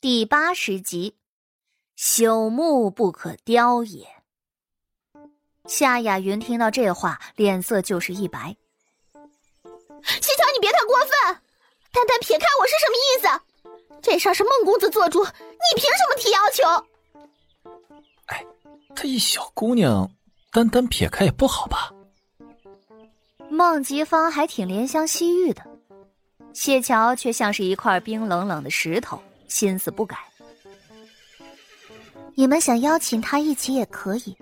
第八十集，朽木不可雕也。夏雅云听到这话，脸色就是一白。谢桥，你别太过分，单单撇开我是什么意思？这事儿是孟公子做主，你凭什么提要求？哎，她一小姑娘，单单撇开也不好吧？孟吉芳还挺怜香惜玉的，谢桥却像是一块冰冷冷的石头。心思不改，你们想邀请他一起也可以，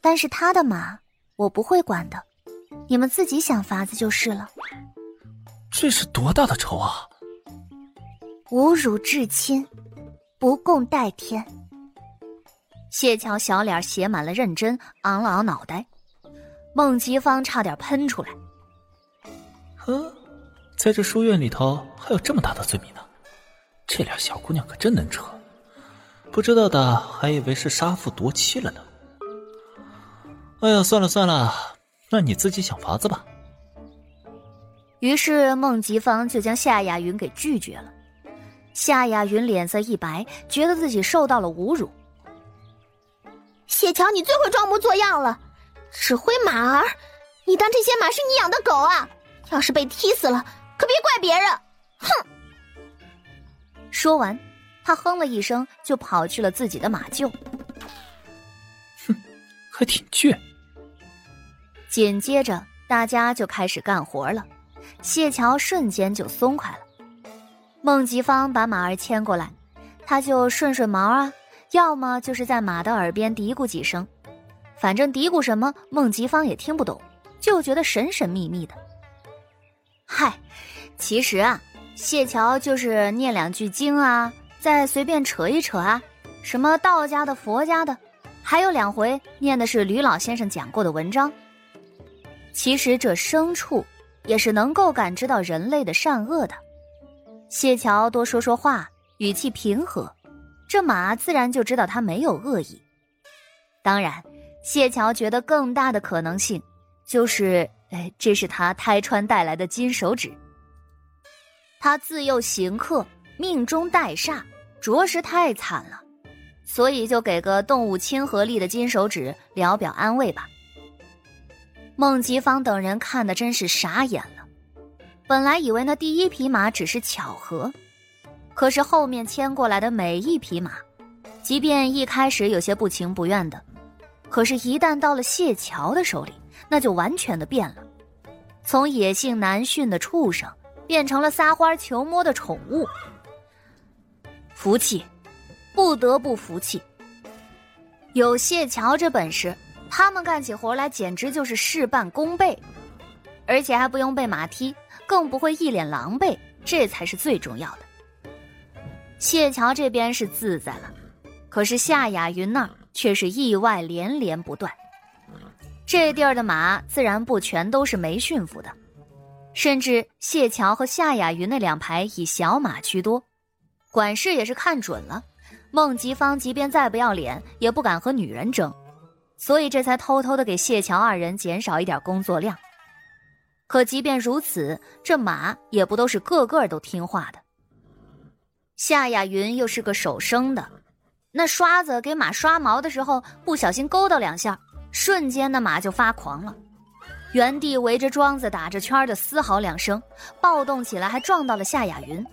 但是他的马我不会管的，你们自己想法子就是了。这是多大的仇啊！侮辱至亲，不共戴天。谢桥小脸写满了认真，昂了昂脑袋，孟吉芳差点喷出来。呵，在这书院里头还有这么大的罪名呢。这俩小姑娘可真能扯，不知道的还以为是杀父夺妻了呢。哎呀，算了算了，那你自己想法子吧。于是孟吉芳就将夏雅云给拒绝了。夏雅云脸色一白，觉得自己受到了侮辱。谢桥，你最会装模作样了，指挥马儿，你当这些马是你养的狗啊？要是被踢死了，可别怪别人。哼！说完，他哼了一声，就跑去了自己的马厩。哼，还挺倔。紧接着，大家就开始干活了，谢桥瞬间就松快了。孟吉芳把马儿牵过来，他就顺顺毛啊，要么就是在马的耳边嘀咕几声，反正嘀咕什么，孟吉芳也听不懂，就觉得神神秘秘的。嗨，其实啊。谢桥就是念两句经啊，再随便扯一扯啊，什么道家的、佛家的，还有两回念的是吕老先生讲过的文章。其实这牲畜也是能够感知到人类的善恶的。谢桥多说说话，语气平和，这马自然就知道他没有恶意。当然，谢桥觉得更大的可能性就是，哎，这是他胎穿带来的金手指。他自幼行客，命中带煞，着实太惨了，所以就给个动物亲和力的金手指，聊表安慰吧。孟吉芳等人看的真是傻眼了，本来以为那第一匹马只是巧合，可是后面牵过来的每一匹马，即便一开始有些不情不愿的，可是，一旦到了谢桥的手里，那就完全的变了，从野性难驯的畜生。变成了撒欢求摸的宠物，服气，不得不服气。有谢桥这本事，他们干起活来简直就是事半功倍，而且还不用被马踢，更不会一脸狼狈，这才是最重要的。谢桥这边是自在了，可是夏雅云那儿却是意外连连不断。这地儿的马自然不全都是没驯服的。甚至谢桥和夏雅云那两排以小马居多，管事也是看准了，孟吉芳即便再不要脸，也不敢和女人争，所以这才偷偷的给谢桥二人减少一点工作量。可即便如此，这马也不都是个个都听话的。夏雅云又是个手生的，那刷子给马刷毛的时候不小心勾到两下，瞬间那马就发狂了。原地围着庄子打着圈的嘶嚎两声，暴动起来，还撞到了夏雅云。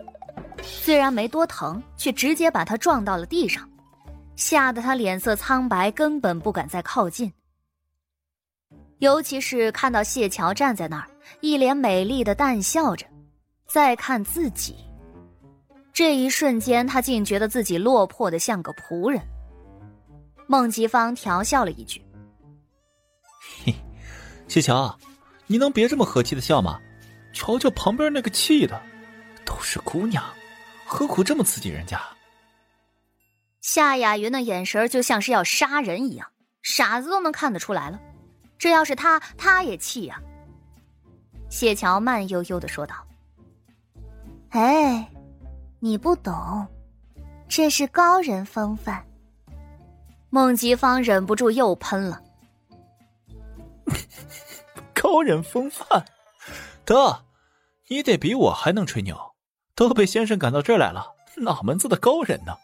虽然没多疼，却直接把他撞到了地上，吓得他脸色苍白，根本不敢再靠近。尤其是看到谢桥站在那儿，一脸美丽的淡笑着，再看自己，这一瞬间，他竟觉得自己落魄的像个仆人。孟吉芳调笑了一句。谢桥，你能别这么和气的笑吗？瞧瞧旁边那个气的，都是姑娘，何苦这么刺激人家？夏雅云的眼神就像是要杀人一样，傻子都能看得出来了。这要是他，他也气呀。谢桥慢悠悠的说道：“哎，你不懂，这是高人风范。”孟吉芳忍不住又喷了。高人风范，得，你得比我还能吹牛。都被先生赶到这儿来了，哪门子的高人呢？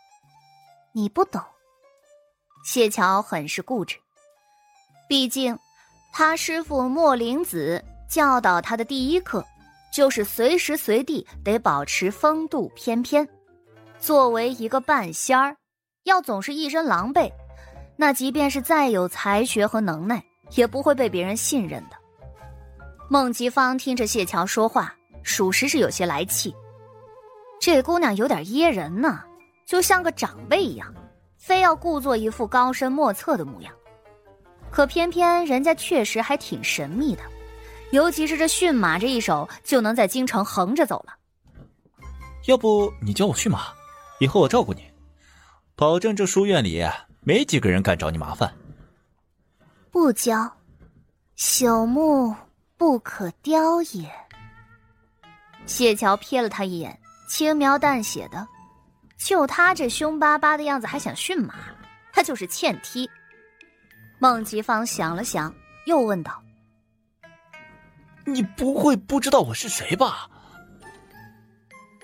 你不懂。谢桥很是固执，毕竟他师傅莫灵子教导他的第一课，就是随时随地得保持风度翩翩。作为一个半仙儿，要总是一身狼狈，那即便是再有才学和能耐，也不会被别人信任的。孟吉芳听着谢桥说话，属实是有些来气。这姑娘有点噎人呢，就像个长辈一样。非要故作一副高深莫测的模样，可偏偏人家确实还挺神秘的，尤其是这驯马这一手，就能在京城横着走了。要不你教我驯马，以后我照顾你，保证这书院里没几个人敢找你麻烦。不教，朽木不可雕也。谢桥瞥了他一眼，轻描淡写的。就他这凶巴巴的样子，还想驯马，他就是欠踢。孟吉芳想了想，又问道：“你不会不知道我是谁吧？”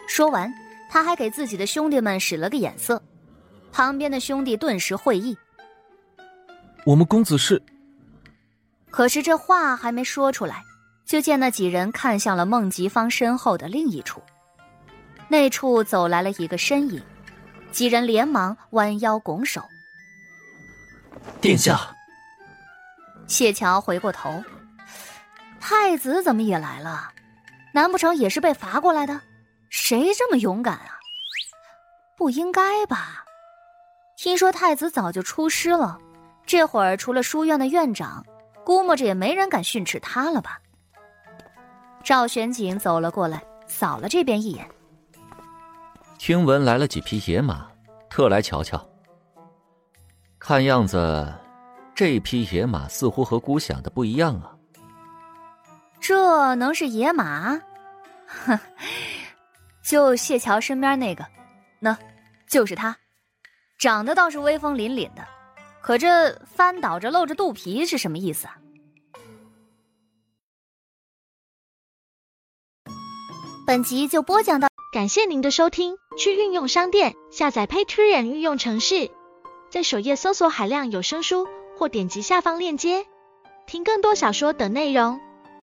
说完，他还给自己的兄弟们使了个眼色，旁边的兄弟顿时会意。我们公子是……可是这话还没说出来，就见那几人看向了孟吉芳身后的另一处。那处走来了一个身影，几人连忙弯腰拱手。殿下，谢桥回过头，太子怎么也来了？难不成也是被罚过来的？谁这么勇敢啊？不应该吧？听说太子早就出师了，这会儿除了书院的院长，估摸着也没人敢训斥他了吧？赵玄景走了过来，扫了这边一眼。听闻来了几匹野马，特来瞧瞧。看样子，这匹野马似乎和姑想的不一样啊。这能是野马？哼，就谢桥身边那个，那，就是他，长得倒是威风凛凛的，可这翻倒着露着肚皮是什么意思啊？本集就播讲到。感谢您的收听，去运用商店下载 Patreon 运用城市，在首页搜索海量有声书，或点击下方链接听更多小说等内容。